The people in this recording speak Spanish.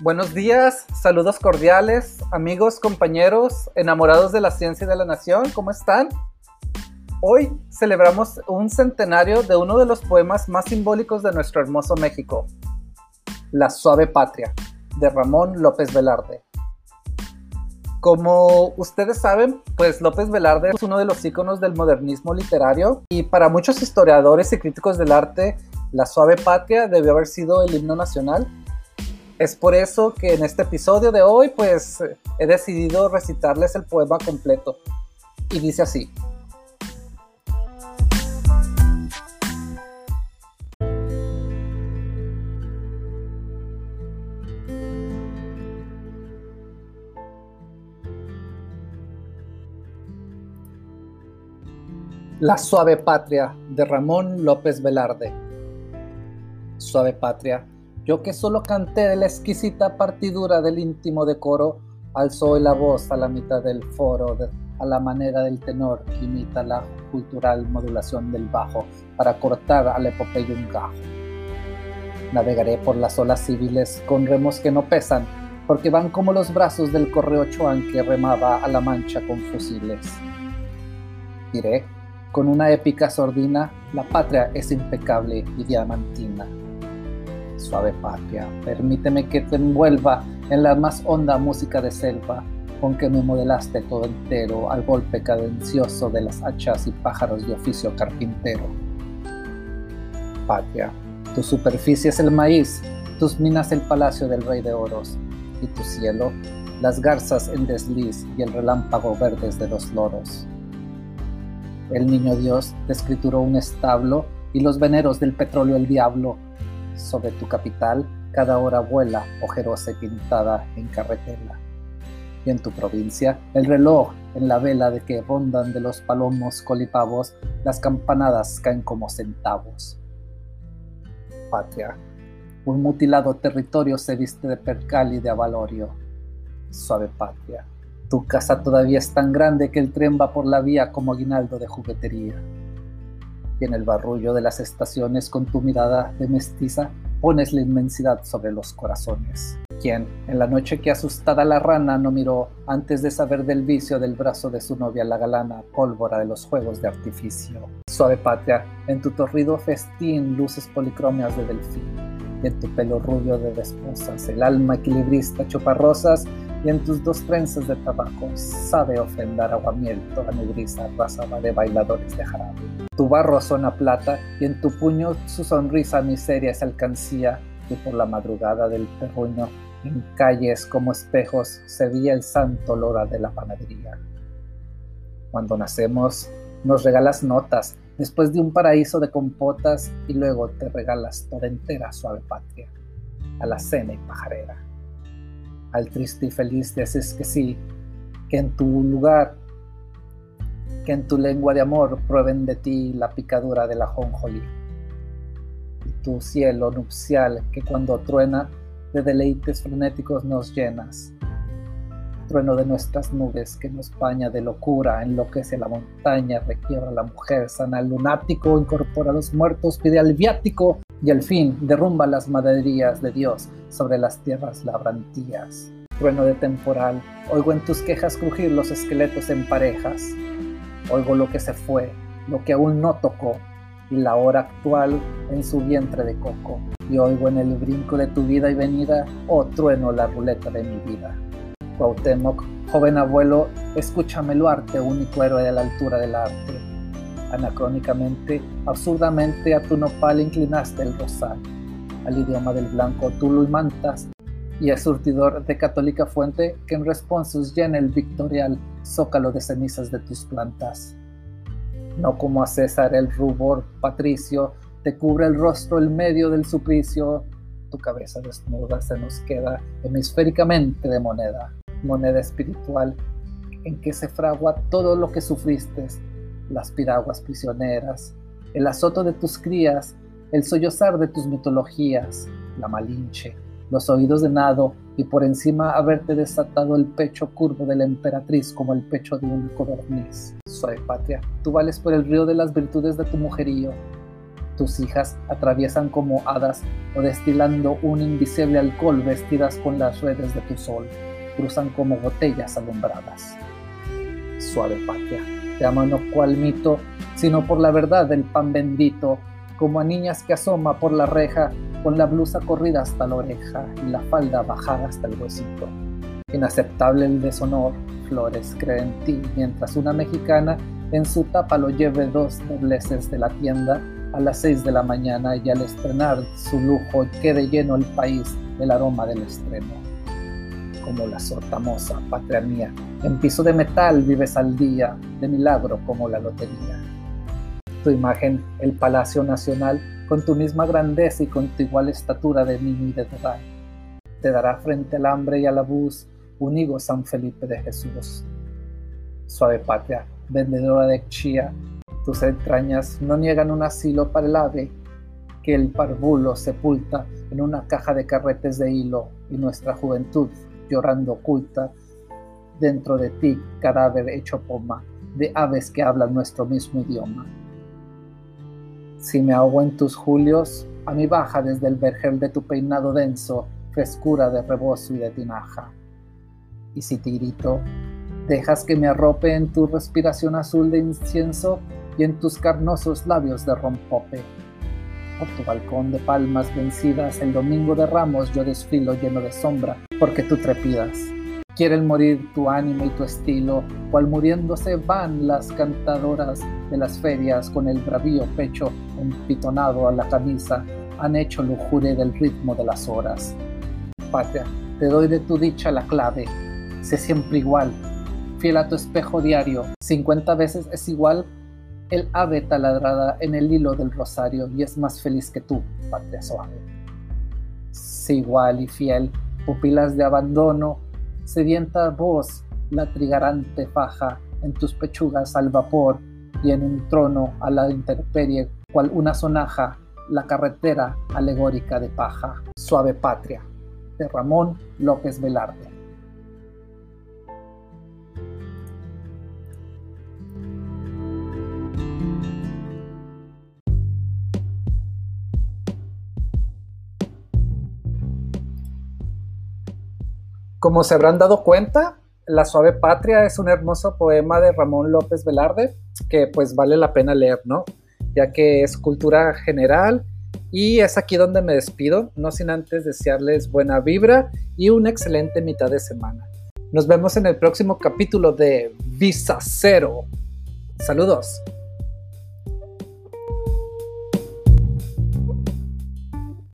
Buenos días, saludos cordiales, amigos, compañeros, enamorados de la ciencia y de la nación, ¿cómo están? Hoy celebramos un centenario de uno de los poemas más simbólicos de nuestro hermoso México, La suave patria, de Ramón López Velarde. Como ustedes saben, pues López Velarde es uno de los íconos del modernismo literario y para muchos historiadores y críticos del arte, La suave patria debió haber sido el himno nacional es por eso que en este episodio de hoy pues he decidido recitarles el poema completo. Y dice así. La suave patria de Ramón López Velarde. Suave patria yo que solo canté de la exquisita partidura del íntimo decoro, alzó la voz a la mitad del foro, a la manera del tenor que imita la cultural modulación del bajo para cortar al epopeyo un gajo. Navegaré por las olas civiles con remos que no pesan, porque van como los brazos del correo Chuan que remaba a la mancha con fusiles. Diré, con una épica sordina, la patria es impecable y diamantina suave patria, permíteme que te envuelva en la más honda música de selva con que me modelaste todo entero al golpe cadencioso de las hachas y pájaros de oficio carpintero. Patria, tu superficie es el maíz, tus minas el palacio del rey de oros, y tu cielo, las garzas en desliz y el relámpago verdes de los loros. El niño Dios te escrituró un establo y los veneros del petróleo el diablo sobre tu capital cada hora vuela ojerosa y pintada en carretela. Y en tu provincia, el reloj en la vela de que rondan de los palomos colipavos, las campanadas caen como centavos. Patria, un mutilado territorio se viste de percal y de avalorio. Suave patria, tu casa todavía es tan grande que el tren va por la vía como aguinaldo de juguetería y en el barrullo de las estaciones con tu mirada de mestiza pones la inmensidad sobre los corazones. Quien, en la noche que asustada la rana no miró antes de saber del vicio del brazo de su novia la galana, pólvora de los juegos de artificio. Suave patria, en tu torrido festín luces policromias de delfín, y en tu pelo rubio de desposas, el alma equilibrista rosas y en tus dos trenzas de tabaco sabe ofrendar aguamiel toda negrisa rasaba de bailadores de jarabe. Tu barro suena plata y en tu puño su sonrisa miseria es alcancía y por la madrugada del terruño en calles como espejos se veía el santo olor de la panadería. Cuando nacemos nos regalas notas después de un paraíso de compotas y luego te regalas toda entera suave patria a la cena y pajarera al triste y feliz dices que sí, que en tu lugar, que en tu lengua de amor prueben de ti la picadura de la jonjolí. Y tu cielo nupcial que cuando truena de deleites frenéticos nos llenas. Trueno de nuestras nubes que nos baña de locura, enloquece la montaña, requiebra la mujer, sana el lunático, incorpora a los muertos, pide al viático y al fin derrumba las maderías de Dios sobre las tierras labrantías. Trueno de temporal, oigo en tus quejas crujir los esqueletos en parejas. Oigo lo que se fue, lo que aún no tocó, y la hora actual en su vientre de coco. Y oigo en el brinco de tu vida y venida, oh trueno la ruleta de mi vida. Cuauhtémoc, joven abuelo, escúchame lo arte, único héroe de la altura del arte. Anacrónicamente, absurdamente a tu nopal inclinaste el rosal al idioma del blanco tú lo imantas y el surtidor de católica fuente que en responsos llena el victorial zócalo de cenizas de tus plantas. No como a César el rubor patricio, te cubre el rostro el medio del suplicio, tu cabeza desnuda se nos queda hemisféricamente de moneda, moneda espiritual en que se fragua todo lo que sufriste, las piraguas prisioneras, el azoto de tus crías, el sollozar de tus mitologías, la malinche, los oídos de nado y por encima haberte desatado el pecho curvo de la emperatriz como el pecho de un codorniz. Soy patria, tú vales por el río de las virtudes de tu mujerío, Tus hijas atraviesan como hadas o destilando un invisible alcohol vestidas con las redes de tu sol, cruzan como botellas alumbradas. Suave patria, te amo no cual mito, sino por la verdad del pan bendito, como a niñas que asoma por la reja con la blusa corrida hasta la oreja y la falda bajada hasta el huesito. Inaceptable el deshonor, Flores cree en ti, mientras una mexicana en su tapa lo lleve dos dobleces de la tienda a las seis de la mañana y al estrenar su lujo quede lleno el país del aroma del estreno. Como la sortamosa patria mía, en piso de metal vives al día, de milagro como la lotería. Tu imagen, el Palacio Nacional, con tu misma grandeza y con tu igual estatura de niño y de edad, te dará frente al hambre y al abuso unigo San Felipe de Jesús. Suave patria, vendedora de chía, tus entrañas no niegan un asilo para el ave que el parvulo sepulta en una caja de carretes de hilo y nuestra juventud llorando oculta dentro de ti cadáver hecho poma de aves que hablan nuestro mismo idioma. Si me ahogo en tus julios, a mi baja desde el vergel de tu peinado denso, frescura de rebozo y de tinaja. Y si te grito, dejas que me arrope en tu respiración azul de incienso y en tus carnosos labios de rompope. Por tu balcón de palmas vencidas, el domingo de ramos yo desfilo lleno de sombra, porque tú trepidas. Quieren morir tu ánimo y tu estilo, cual muriéndose van las cantadoras de las ferias con el bravío pecho empitonado a la camisa, han hecho lujuria del ritmo de las horas. Patria, te doy de tu dicha la clave, sé siempre igual, fiel a tu espejo diario. 50 veces es igual el ave taladrada en el hilo del rosario y es más feliz que tú, patria suave. Sé igual y fiel, pupilas de abandono, sedienta voz, la trigarante faja en tus pechugas al vapor y en un trono a la intemperie, cual una sonaja, la carretera alegórica de paja. Suave patria, de Ramón López Velarde. Como se habrán dado cuenta, La Suave Patria es un hermoso poema de Ramón López Velarde que pues vale la pena leer, ¿no? Ya que es cultura general y es aquí donde me despido, no sin antes desearles buena vibra y una excelente mitad de semana. Nos vemos en el próximo capítulo de Visa Cero. Saludos.